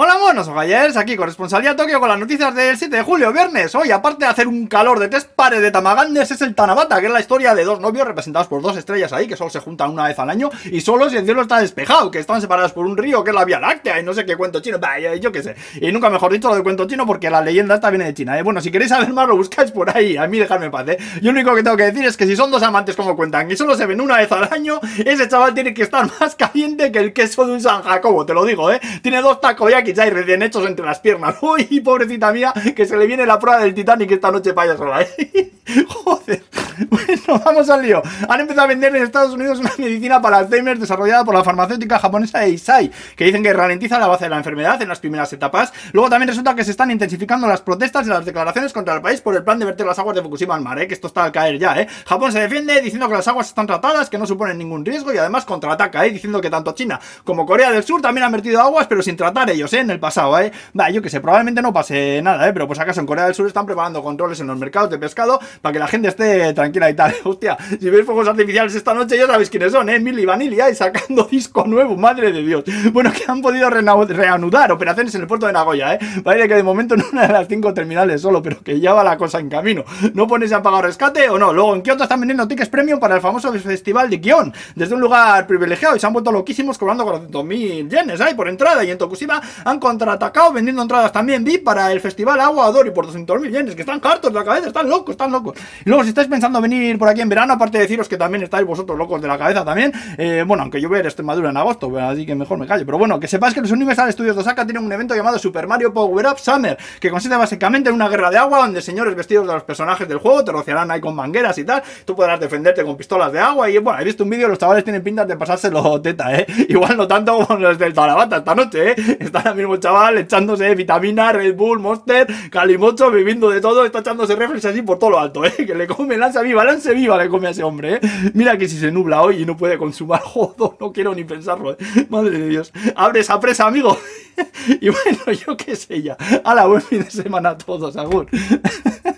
Hola monos, ojayers, aquí corresponsalía Tokio con las noticias del 7 de julio, viernes. Hoy, aparte de hacer un calor de tres pares de tamagandes, es el Tanabata, que es la historia de dos novios representados por dos estrellas ahí, que solo se juntan una vez al año, y solo si el cielo está despejado, que están separados por un río, que es la Vía Láctea, y no sé qué cuento chino, yo qué sé. Y nunca mejor dicho lo de cuento chino, porque la leyenda esta viene de China, ¿eh? Bueno, si queréis saber más, lo buscáis por ahí, a mí dejadme paz, ¿eh? Yo lo único que tengo que decir es que si son dos amantes como cuentan, y solo se ven una vez al año, ese chaval tiene que estar más caliente que el queso de un San Jacobo, te lo digo, ¿eh? Tiene dos takoyakis ahí recién hechos entre las piernas. Uy, pobrecita mía, que se le viene la prueba del Titanic esta noche para sola, ¿eh? Joder. Bueno, vamos al lío. Han empezado a vender en Estados Unidos una medicina para Alzheimer desarrollada por la farmacéutica japonesa Eisai, que dicen que ralentiza el avance de la enfermedad en las primeras etapas. Luego también resulta que se están intensificando las protestas y las declaraciones contra el país por el plan de verter las aguas de Fukushima al mar, ¿eh? que esto está al caer ya. ¿eh? Japón se defiende diciendo que las aguas están tratadas, que no suponen ningún riesgo y además contraataca, ¿eh? diciendo que tanto China como Corea del Sur también han vertido aguas, pero sin tratar ellos ¿eh? En el pasado. ¿eh? Va, yo que sé, probablemente no pase nada, ¿eh? pero pues acaso en Corea del Sur están preparando controles en los mercados de pescado para que la gente esté tranquila y tal. Hostia, si veis fuegos artificiales esta noche ya sabéis quiénes son, ¿eh? Milly Vanilli y sacando disco nuevo, madre de Dios. Bueno, que han podido reanudar operaciones en el puerto de Nagoya, ¿eh? Parece que de momento en una de las cinco terminales solo, pero que ya va la cosa en camino. ¿No pones a pagar rescate o no? Luego en Kioto están vendiendo tickets premium para el famoso festival de Kion, desde un lugar privilegiado y se han vuelto loquísimos cobrando 400.000 yenes, ¿eh? Por entrada y en Tokushima han contraatacado vendiendo entradas también VIP para el festival Agua Adori por 200.000 yenes, que están hartos de la cabeza, están locos, están locos. Y luego si estáis pensando venir por aquí en verano, aparte de deciros que también estáis vosotros locos de la cabeza también, eh, bueno, aunque yo voy a Extremadura en agosto, así que mejor me callo, pero bueno, que sepáis que los Universal Studios de Osaka tienen un evento llamado Super Mario Power Up Summer, que consiste básicamente en una guerra de agua donde señores vestidos de los personajes del juego te rociarán ahí con mangueras y tal, tú podrás defenderte con pistolas de agua y bueno, he visto un vídeo, los chavales tienen pintas de pasárselo teta, eh, igual no tanto como los del Tarabata esta noche, eh, está mismo chaval echándose vitamina, Red Bull, Monster, Calimocho, bebiendo de todo, está echándose reflex así por todo lo alto, eh, que le come lanza viva, lanza viva le come a ese hombre, eh. Mira que si se nubla hoy y no puede consumar, jodo, no quiero ni pensarlo, eh. Madre de Dios. Abre esa presa, amigo. y bueno, yo qué sé ya. A la buen fin de semana a todos, agur.